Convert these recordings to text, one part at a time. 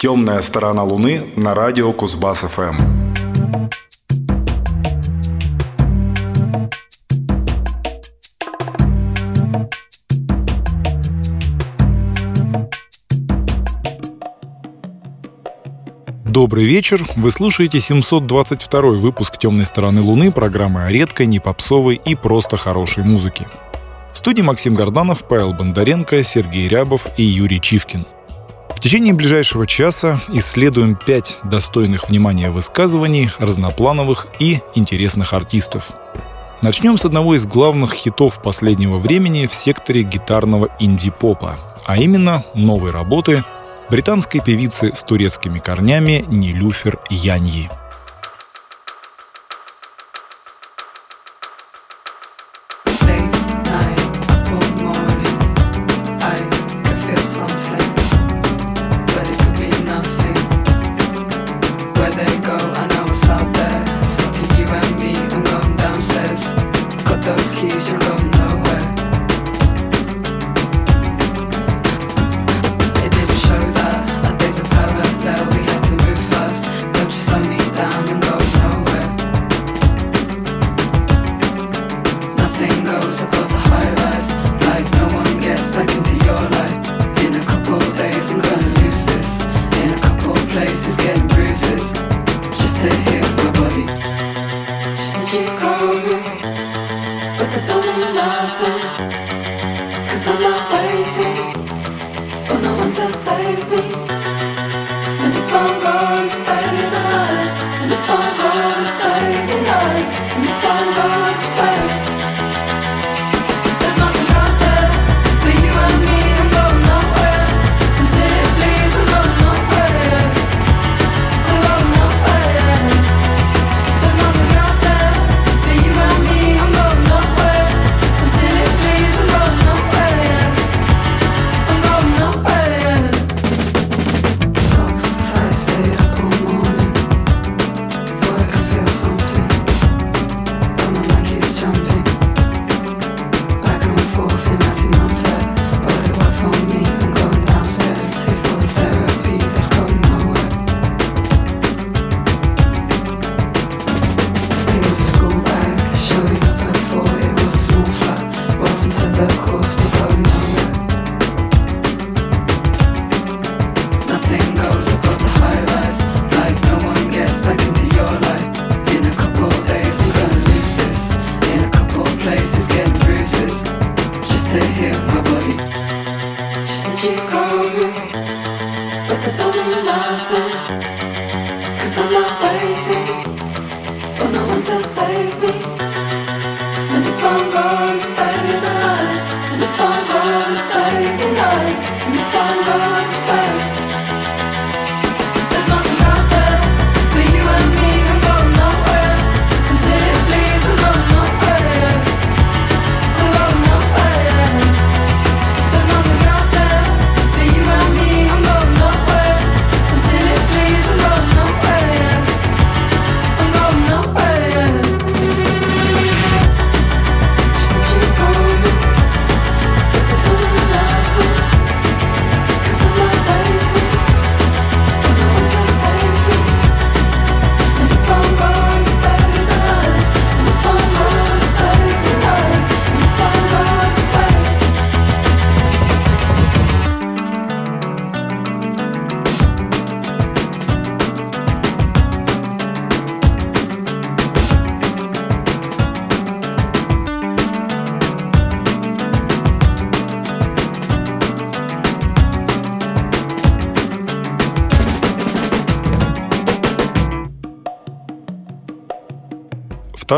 Темная сторона Луны на радио Кузбасс ФМ. Добрый вечер. Вы слушаете 722 выпуск «Темной стороны Луны» программы о редкой, не попсовой и просто хорошей музыке. В студии Максим Горданов, Павел Бондаренко, Сергей Рябов и Юрий Чивкин – в течение ближайшего часа исследуем пять достойных внимания высказываний разноплановых и интересных артистов. Начнем с одного из главных хитов последнего времени в секторе гитарного инди-попа, а именно новой работы британской певицы с турецкими корнями Нилюфер Яньи.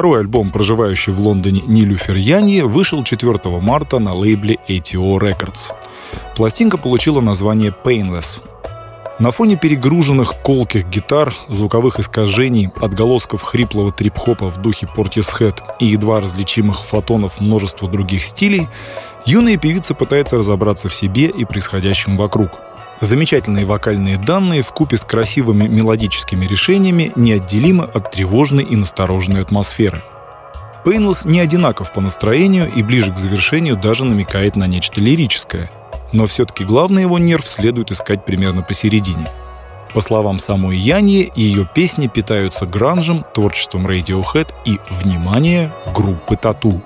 Второй альбом, проживающий в Лондоне Нилюфер Яньи, вышел 4 марта на лейбле ATO Records. Пластинка получила название Painless. На фоне перегруженных колких гитар, звуковых искажений, отголосков хриплого трип-хопа в духе Portishead и едва различимых фотонов множества других стилей, юная певица пытается разобраться в себе и происходящем вокруг – Замечательные вокальные данные в купе с красивыми мелодическими решениями неотделимы от тревожной и настороженной атмосферы. Пейнлес не одинаков по настроению и ближе к завершению даже намекает на нечто лирическое. Но все-таки главный его нерв следует искать примерно посередине. По словам самой Яньи, ее песни питаются гранжем, творчеством Radiohead и, внимание, группы Тату.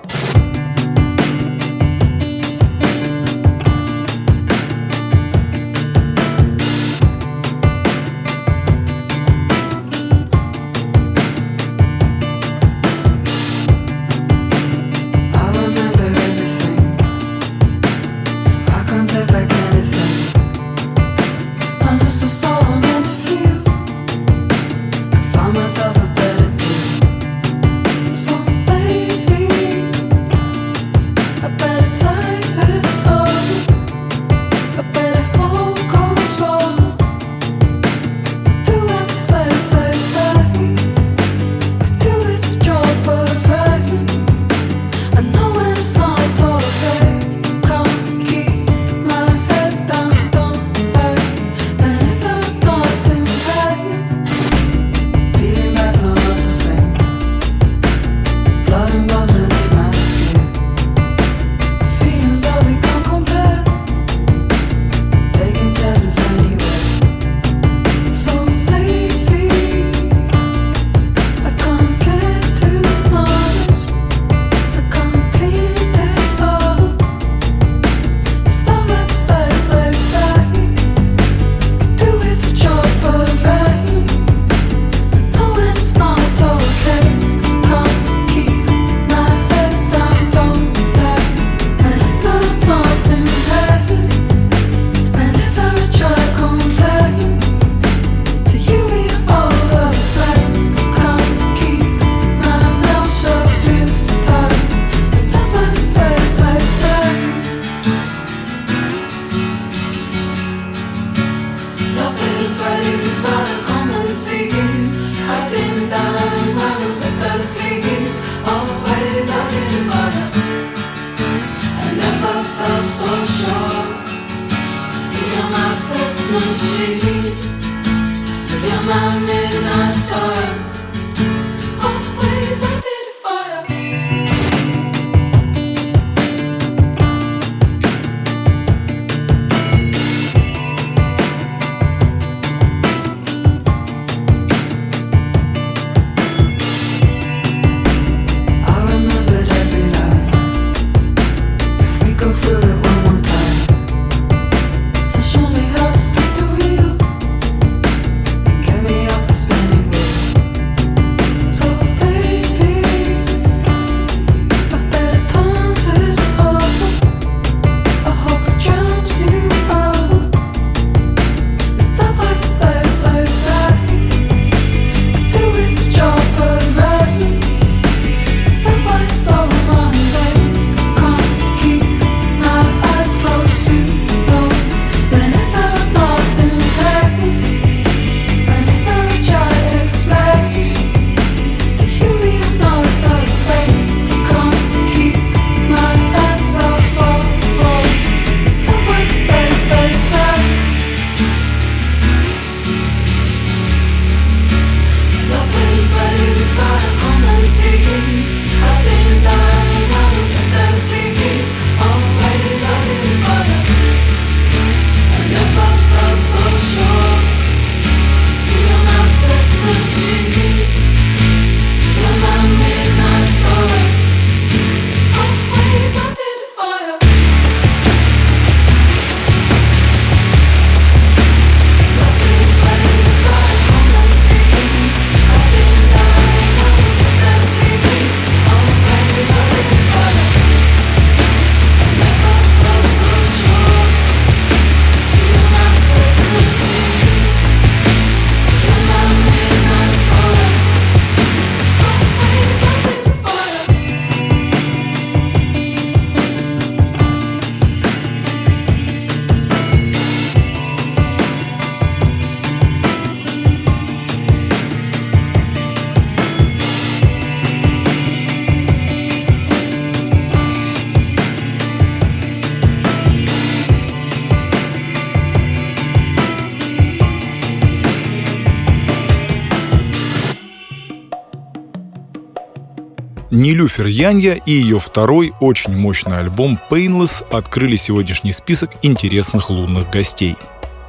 Нилюфер Янья и ее второй очень мощный альбом Painless открыли сегодняшний список интересных лунных гостей.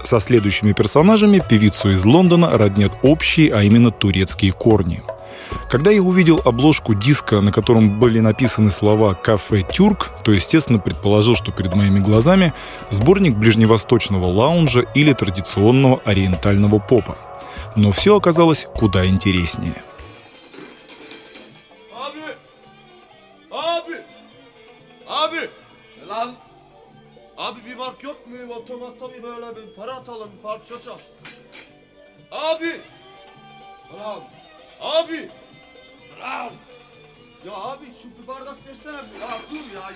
Со следующими персонажами певицу из Лондона роднят общие, а именно турецкие корни. Когда я увидел обложку диска, на котором были написаны слова «Кафе Тюрк», то, естественно, предположил, что перед моими глазами сборник ближневосточного лаунжа или традиционного ориентального попа. Но все оказалось куда интереснее. Otomatta bir böyle bir para atalım, parça çal. Abi! Bravo. Abi! Bravo. Ya abi şu bir bardak versene. Ya dur ya.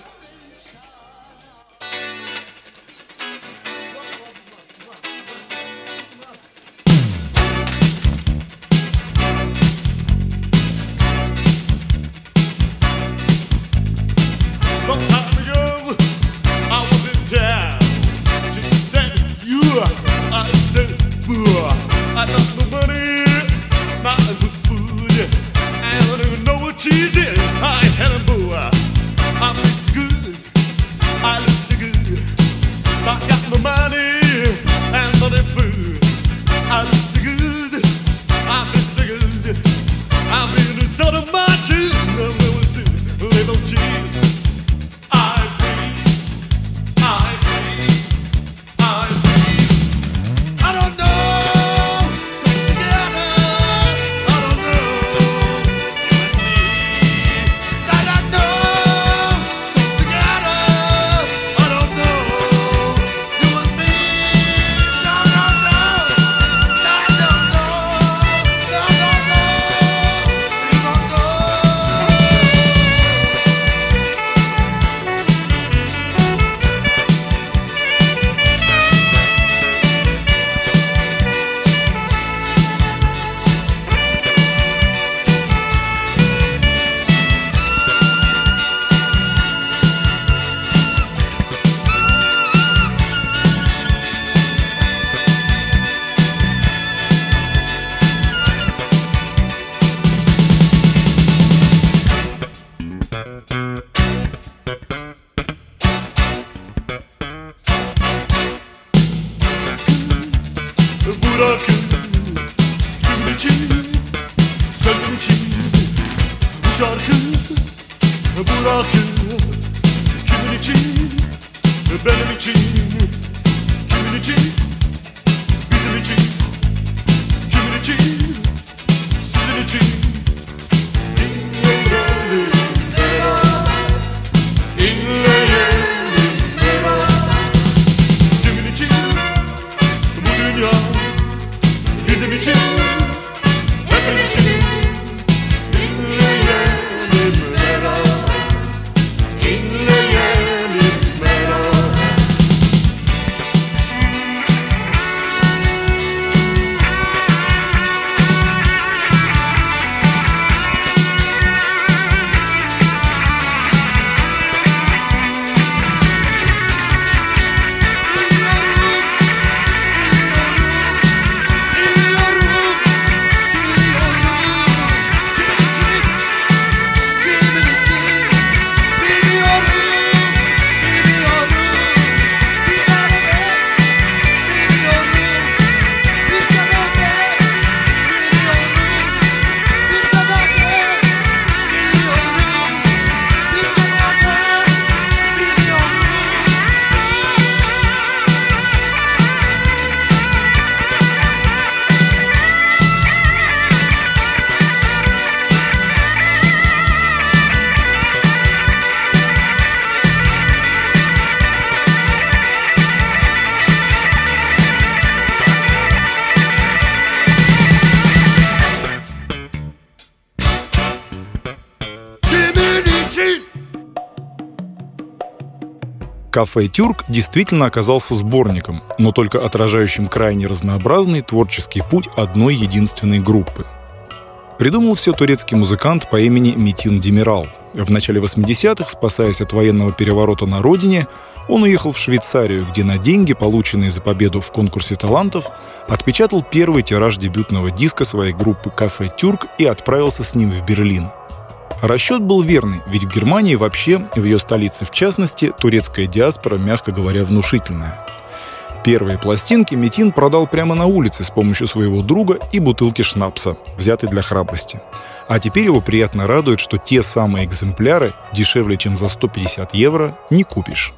Кафе «Тюрк» действительно оказался сборником, но только отражающим крайне разнообразный творческий путь одной единственной группы. Придумал все турецкий музыкант по имени Митин Демирал. В начале 80-х, спасаясь от военного переворота на родине, он уехал в Швейцарию, где на деньги, полученные за победу в конкурсе талантов, отпечатал первый тираж дебютного диска своей группы «Кафе Тюрк» и отправился с ним в Берлин – Расчет был верный, ведь в Германии вообще, в ее столице в частности, турецкая диаспора, мягко говоря, внушительная. Первые пластинки Метин продал прямо на улице с помощью своего друга и бутылки шнапса, взятой для храбрости. А теперь его приятно радует, что те самые экземпляры дешевле, чем за 150 евро, не купишь.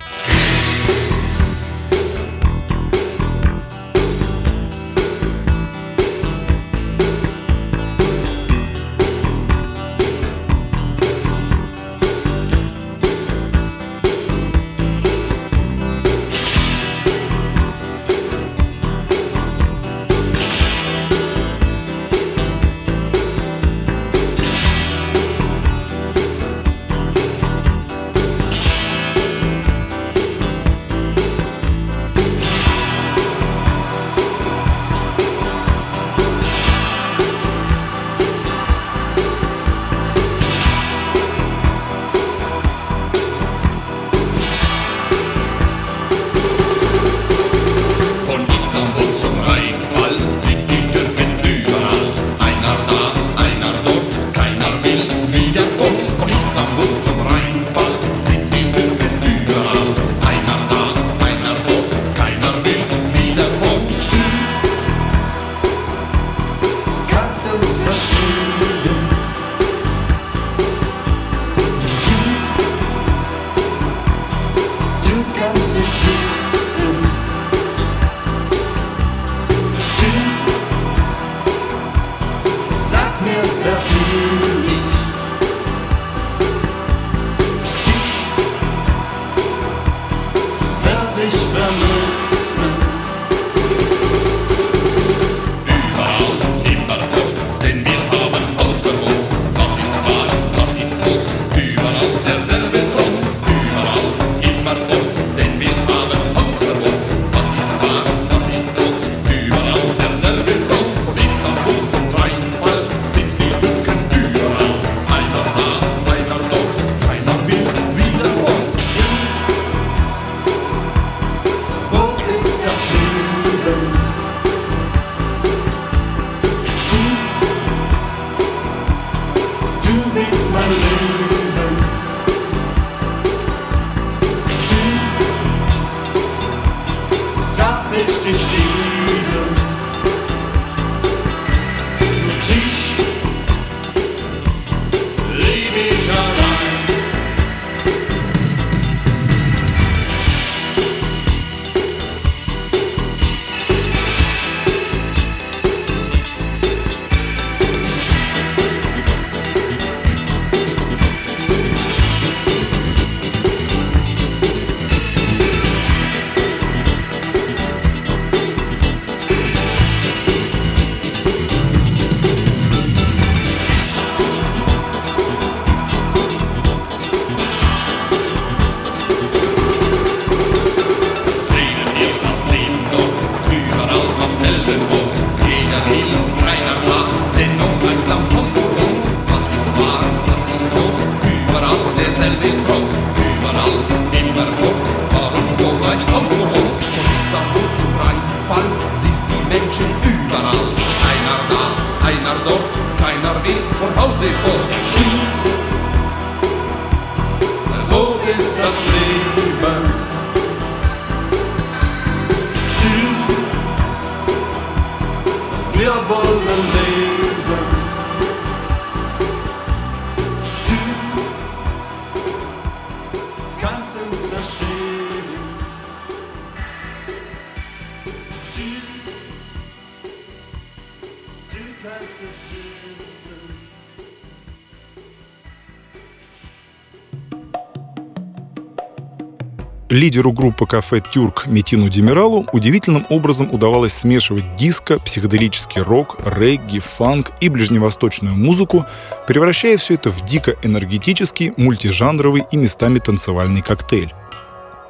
Лидеру группы кафе «Тюрк» Метину Демиралу удивительным образом удавалось смешивать диско, психоделический рок, регги, фанк и ближневосточную музыку, превращая все это в дико энергетический, мультижанровый и местами танцевальный коктейль.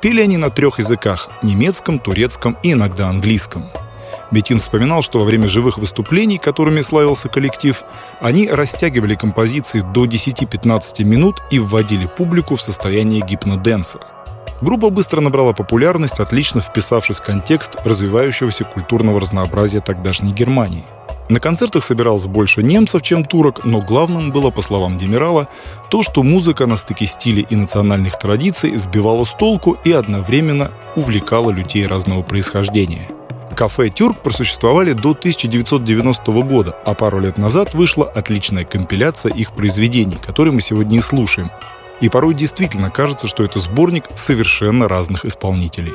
Пели они на трех языках — немецком, турецком и иногда английском. Метин вспоминал, что во время живых выступлений, которыми славился коллектив, они растягивали композиции до 10-15 минут и вводили публику в состояние гипноденса — Группа быстро набрала популярность, отлично вписавшись в контекст развивающегося культурного разнообразия тогдашней Германии. На концертах собиралось больше немцев, чем турок, но главным было, по словам Демирала, то, что музыка на стыке стилей и национальных традиций сбивала с толку и одновременно увлекала людей разного происхождения. Кафе «Тюрк» просуществовали до 1990 года, а пару лет назад вышла отличная компиляция их произведений, которые мы сегодня и слушаем. И порой действительно кажется, что это сборник совершенно разных исполнителей.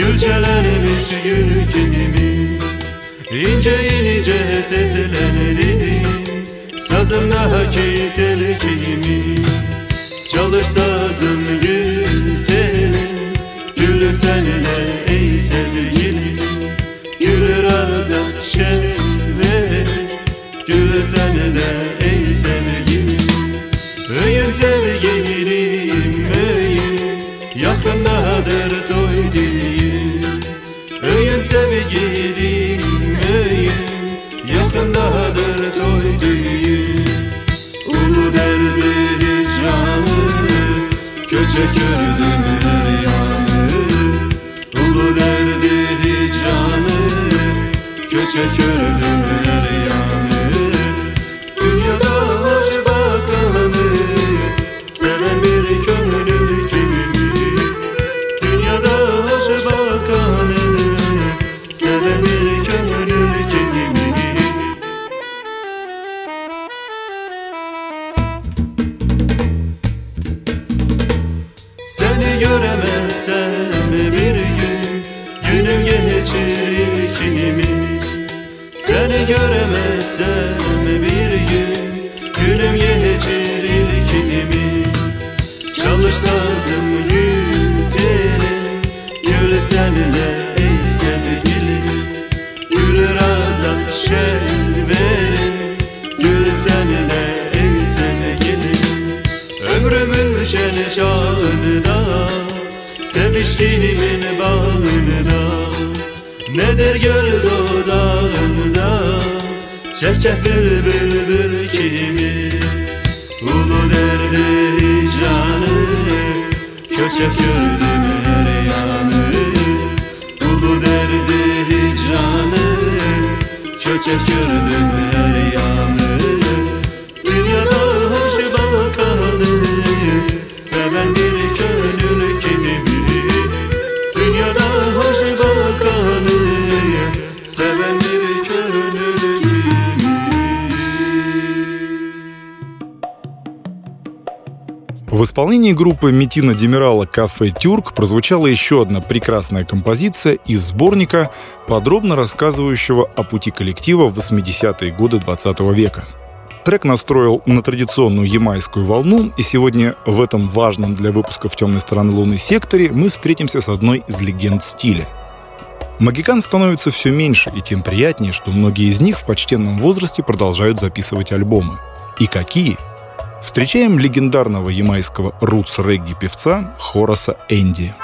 Gülçelenmiş gül kimi? İnce ince seslenirdi Sazımla hakik el kimi? Çalır sazım gül teli Gül senle ey sevgilim Gül razak şervet Gül senle Çökürdüm her yanı. Bu derdi hicranı. Köçek gördüm исполнении группы Метина Демирала «Кафе Тюрк» прозвучала еще одна прекрасная композиция из сборника, подробно рассказывающего о пути коллектива в 80-е годы 20 века. Трек настроил на традиционную ямайскую волну, и сегодня в этом важном для выпусков «Темной стороны Луны» секторе мы встретимся с одной из легенд стиля. Магикан становится все меньше, и тем приятнее, что многие из них в почтенном возрасте продолжают записывать альбомы. И какие? Встречаем легендарного ямайского рутс-регги-певца Хораса Энди.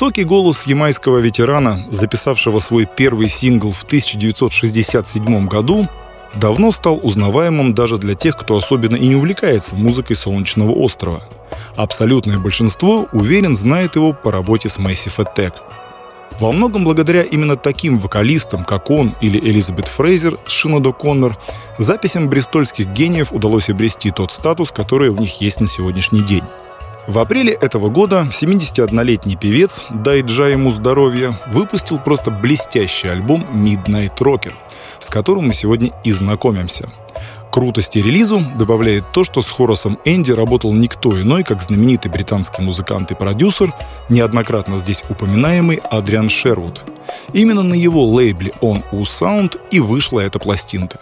Высокий голос ямайского ветерана, записавшего свой первый сингл в 1967 году, давно стал узнаваемым даже для тех, кто особенно и не увлекается музыкой Солнечного острова. Абсолютное большинство, уверен, знает его по работе с Massive Attack. Во многом благодаря именно таким вокалистам, как он или Элизабет Фрейзер с Шинодо Коннор, записям бристольских гениев удалось обрести тот статус, который у них есть на сегодняшний день. В апреле этого года 71-летний певец, дай Джа ему здоровья, выпустил просто блестящий альбом Midnight Rocker, с которым мы сегодня и знакомимся. Крутости релизу добавляет то, что с Хорасом Энди работал никто иной, как знаменитый британский музыкант и продюсер, неоднократно здесь упоминаемый Адриан Шервуд. Именно на его лейбле On U Sound и вышла эта пластинка.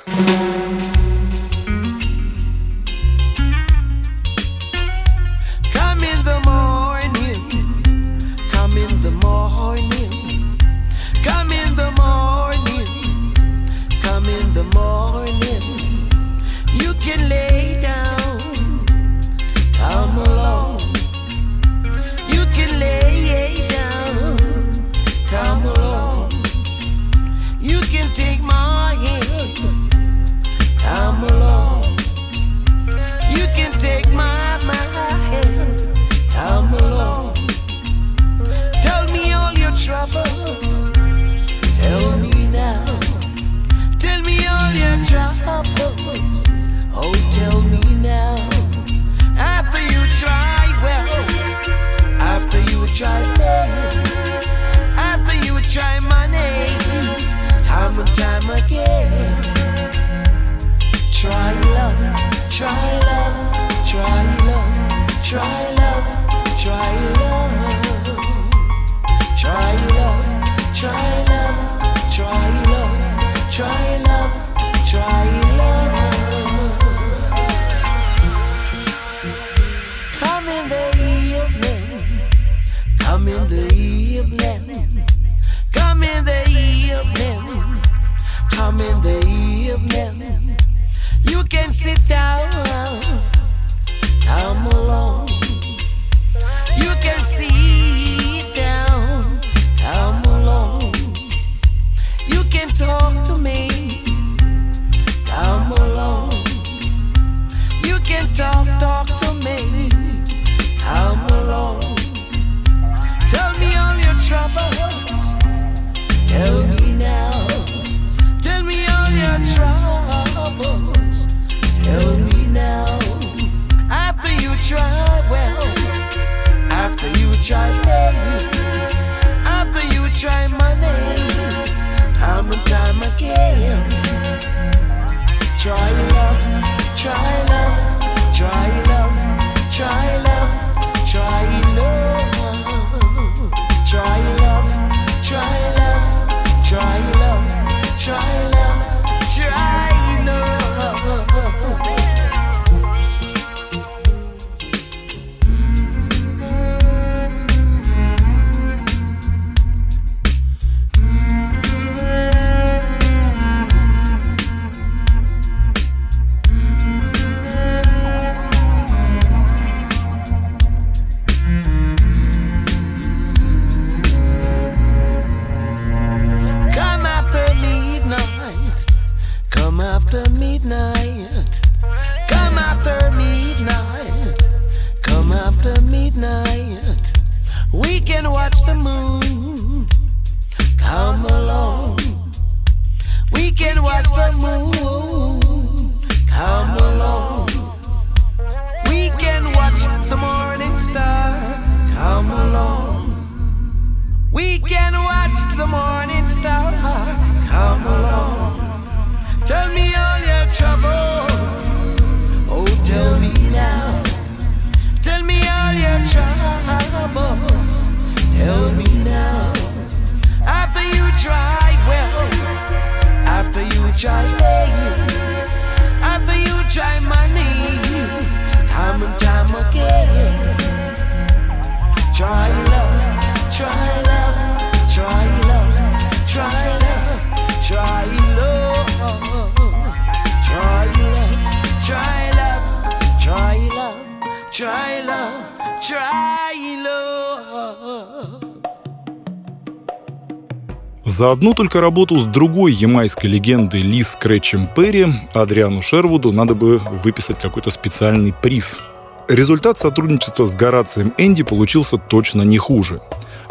За одну только работу с другой ямайской легендой Ли Скретчем Перри Адриану Шервуду надо бы выписать какой-то специальный приз. Результат сотрудничества с Горацием Энди получился точно не хуже.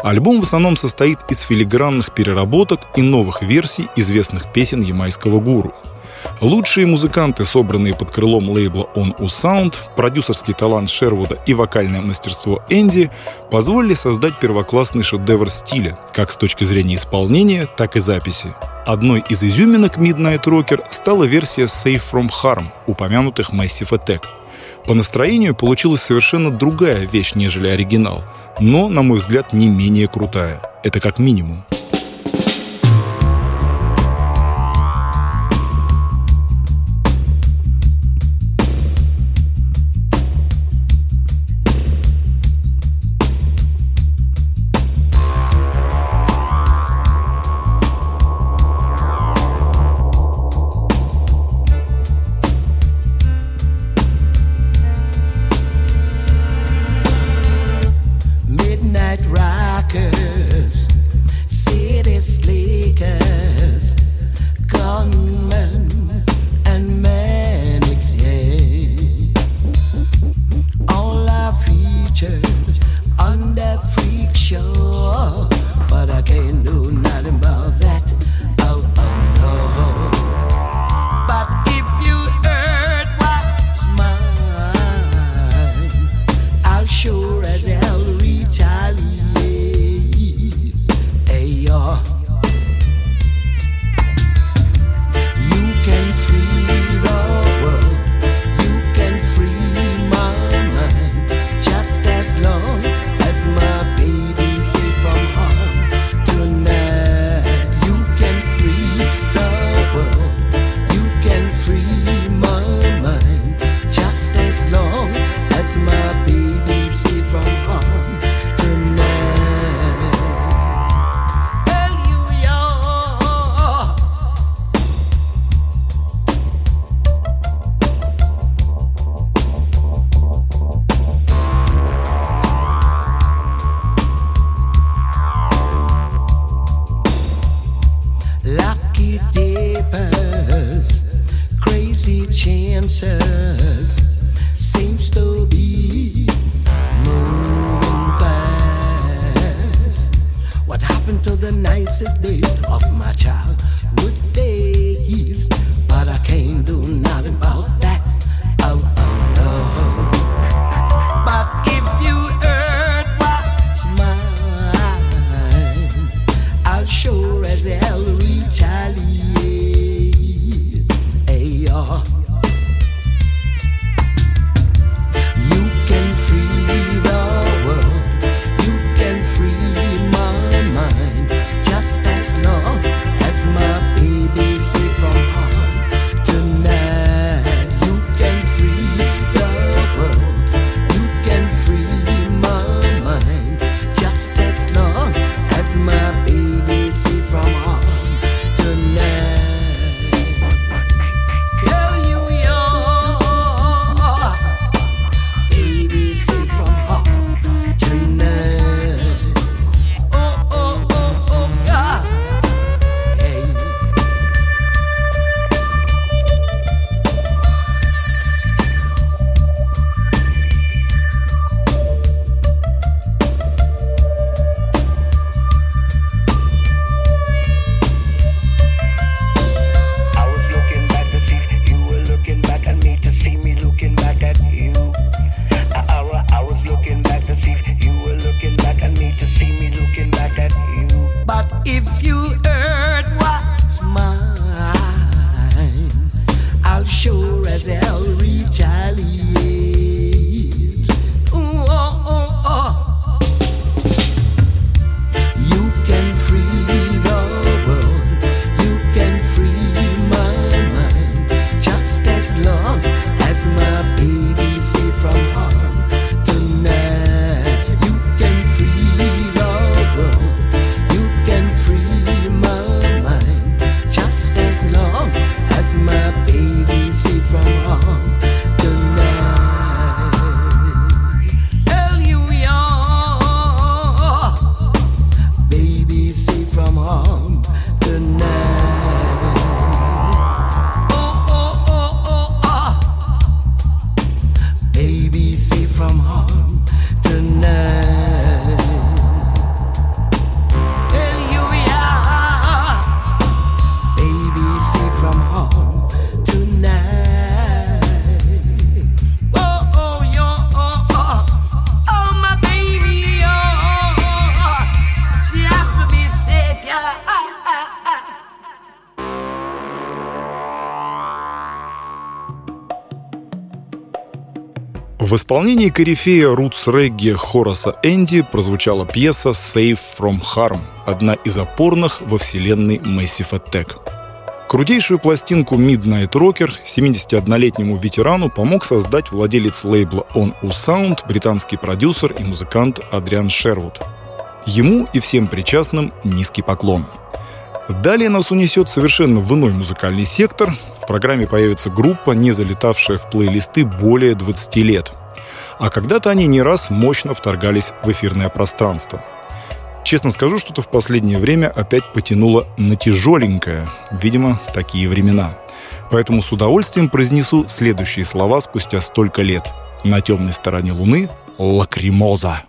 Альбом в основном состоит из филигранных переработок и новых версий известных песен ямайского гуру – Лучшие музыканты, собранные под крылом лейбла On U Sound, продюсерский талант Шервуда и вокальное мастерство Энди позволили создать первоклассный шедевр стиля, как с точки зрения исполнения, так и записи. Одной из изюминок Midnight Rocker стала версия Safe From Harm, упомянутых Massive Attack. По настроению получилась совершенно другая вещь, нежели оригинал, но, на мой взгляд, не менее крутая. Это как минимум. В исполнении корифея рутс регги Хораса Энди прозвучала пьеса «Save from Harm», одна из опорных во вселенной Massive Attack. Крутейшую пластинку Midnight Rocker 71-летнему ветерану помог создать владелец лейбла On U Sound, британский продюсер и музыкант Адриан Шервуд. Ему и всем причастным низкий поклон. Далее нас унесет совершенно в иной музыкальный сектор. В программе появится группа, не залетавшая в плейлисты более 20 лет. А когда-то они не раз мощно вторгались в эфирное пространство. Честно скажу, что-то в последнее время опять потянуло на тяжеленькое. Видимо, такие времена. Поэтому с удовольствием произнесу следующие слова спустя столько лет. На темной стороне Луны — лакримоза.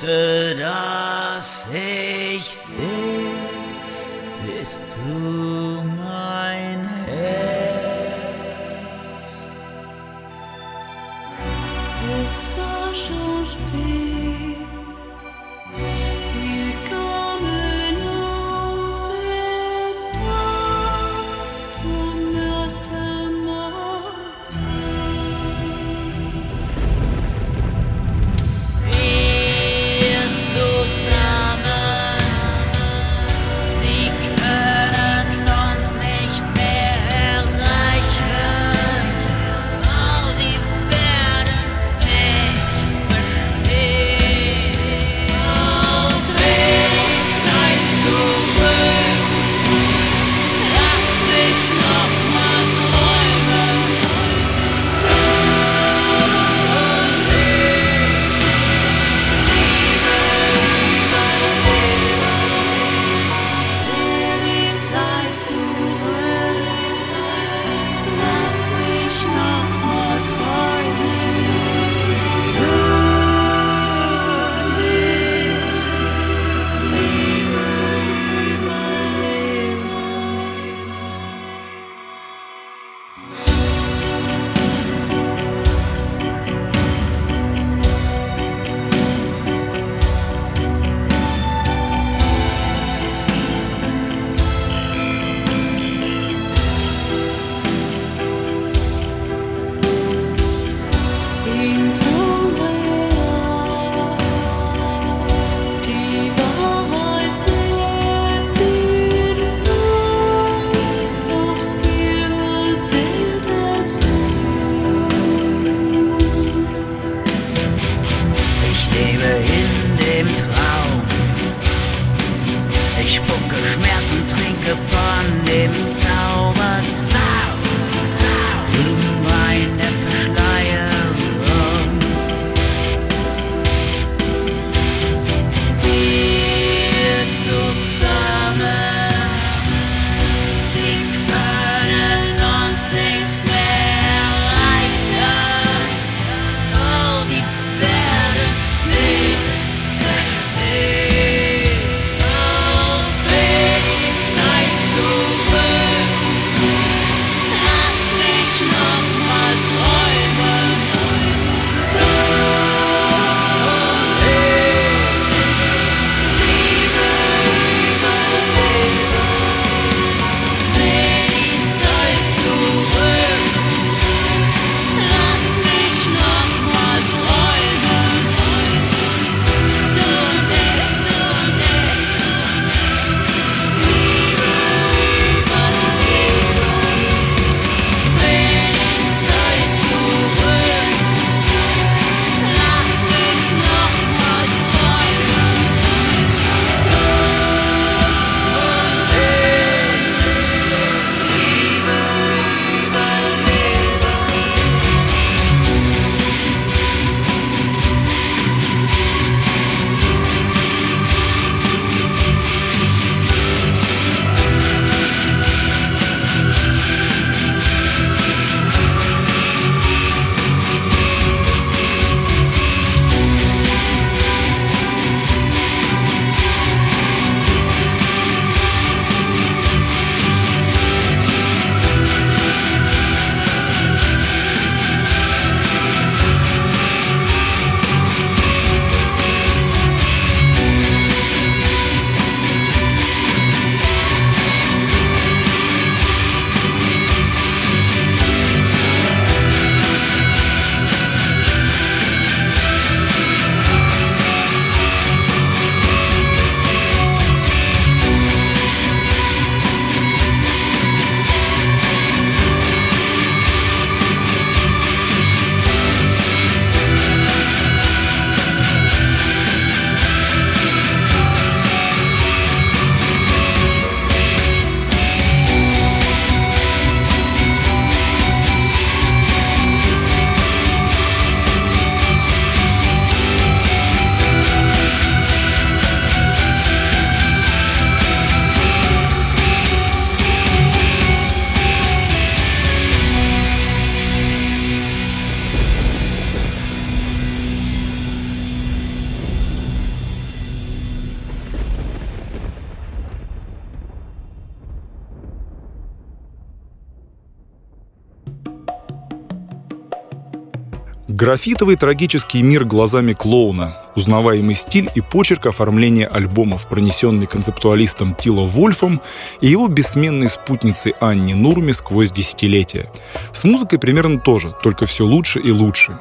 Liebste, das ich sehe, bist du. Графитовый трагический мир глазами клоуна, узнаваемый стиль и почерк оформления альбомов, пронесенный концептуалистом Тило Вольфом и его бессменной спутницей Анни Нурми сквозь десятилетия. С музыкой примерно тоже, только все лучше и лучше.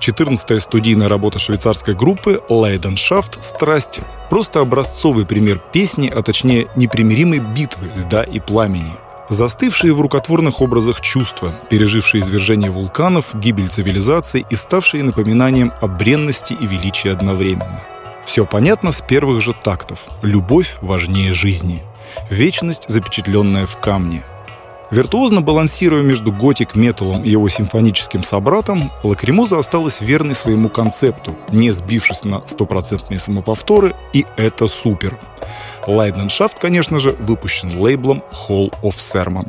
14-я студийная работа швейцарской группы «Лайденшафт. Страсть» — просто образцовый пример песни, а точнее непримиримой битвы льда и пламени — Застывшие в рукотворных образах чувства, пережившие извержение вулканов, гибель цивилизаций и ставшие напоминанием о бренности и величии одновременно. Все понятно с первых же тактов. Любовь важнее жизни. Вечность, запечатленная в камне. Виртуозно балансируя между готик-металлом и его симфоническим собратом, Лакримоза осталась верной своему концепту, не сбившись на стопроцентные самоповторы, и это супер. Лайденшафт, конечно же, выпущен лейблом Hall of Sermon.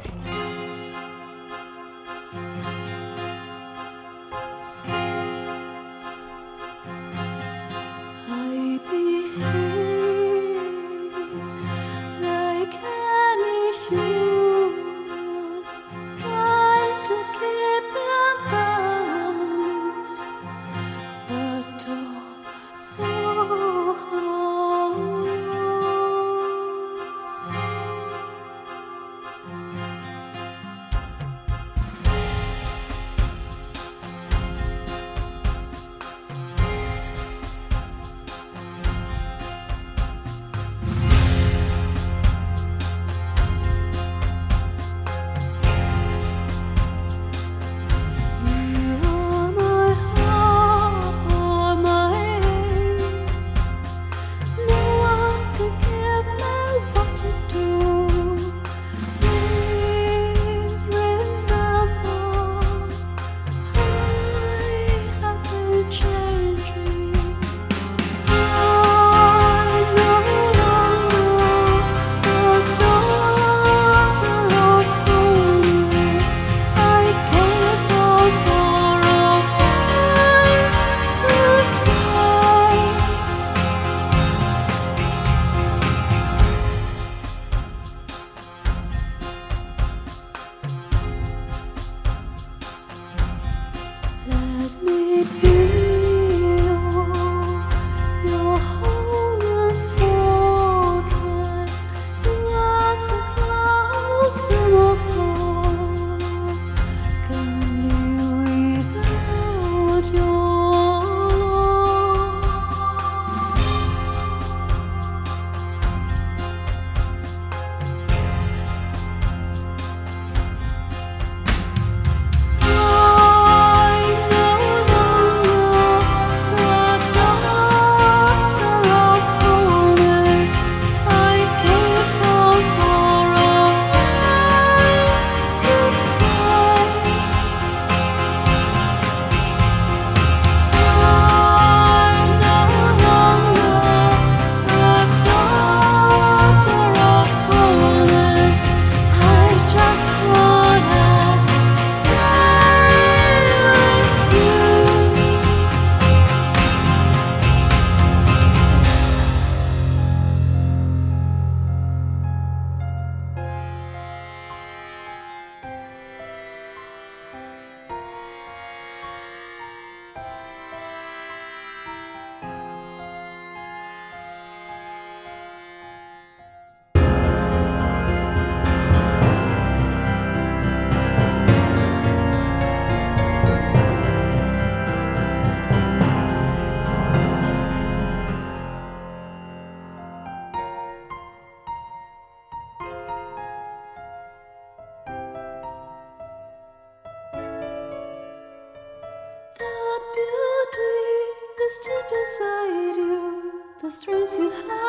the strength you have.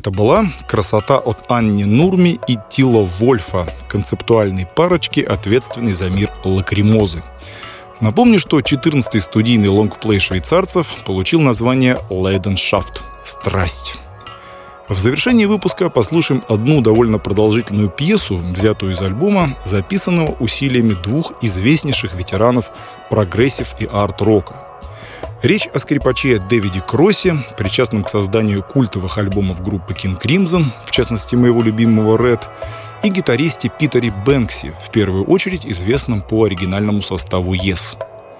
Это была «Красота от Анни Нурми и Тило Вольфа», концептуальной парочки, ответственной за мир лакримозы. Напомню, что 14-й студийный лонгплей швейцарцев получил название «Leidenschaft» — «Страсть». В завершении выпуска послушаем одну довольно продолжительную пьесу, взятую из альбома, записанного усилиями двух известнейших ветеранов прогрессив и арт-рока — Речь о скрипаче Дэвиде Кроссе, причастном к созданию культовых альбомов группы King Crimson, в частности моего любимого Red, и гитаристе Питере Бэнкси, в первую очередь известном по оригинальному составу Yes.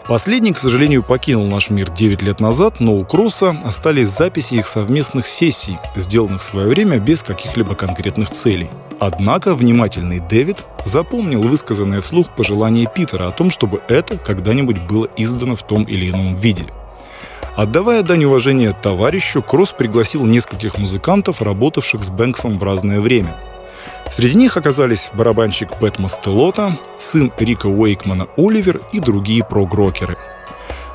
Последний, к сожалению, покинул наш мир 9 лет назад, но у Кросса остались записи их совместных сессий, сделанных в свое время без каких-либо конкретных целей. Однако внимательный Дэвид запомнил высказанное вслух пожелание Питера о том, чтобы это когда-нибудь было издано в том или ином виде – Отдавая дань уважения товарищу, Кросс пригласил нескольких музыкантов, работавших с Бэнксом в разное время. Среди них оказались барабанщик Пэт Мастелота, сын Рика Уэйкмана Оливер и другие прогрокеры.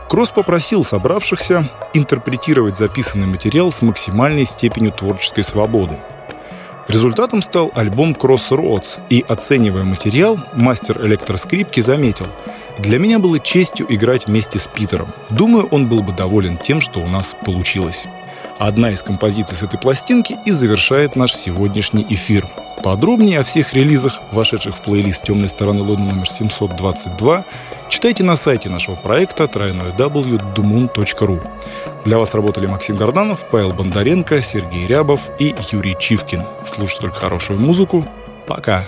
Кросс попросил собравшихся интерпретировать записанный материал с максимальной степенью творческой свободы. Результатом стал альбом Crossroads, и, оценивая материал, мастер электроскрипки заметил – для меня было честью играть вместе с Питером. Думаю, он был бы доволен тем, что у нас получилось. Одна из композиций с этой пластинки и завершает наш сегодняшний эфир. Подробнее о всех релизах, вошедших в плейлист «Темной стороны Лондона» номер 722, читайте на сайте нашего проекта www.dumun.ru. Для вас работали Максим Горданов, Павел Бондаренко, Сергей Рябов и Юрий Чивкин. Слушайте только хорошую музыку. Пока!